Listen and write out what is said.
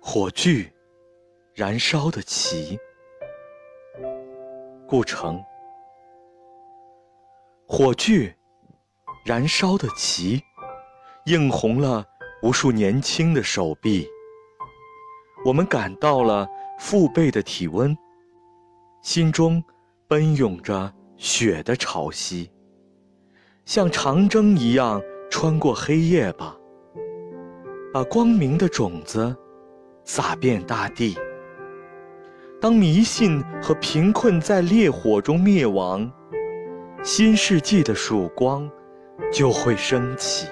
火炬，燃烧的旗。顾城。火炬，燃烧的旗，映红了无数年轻的手臂。我们感到了父辈的体温，心中奔涌着血的潮汐，像长征一样穿过黑夜吧，把光明的种子。撒遍大地。当迷信和贫困在烈火中灭亡，新世纪的曙光就会升起。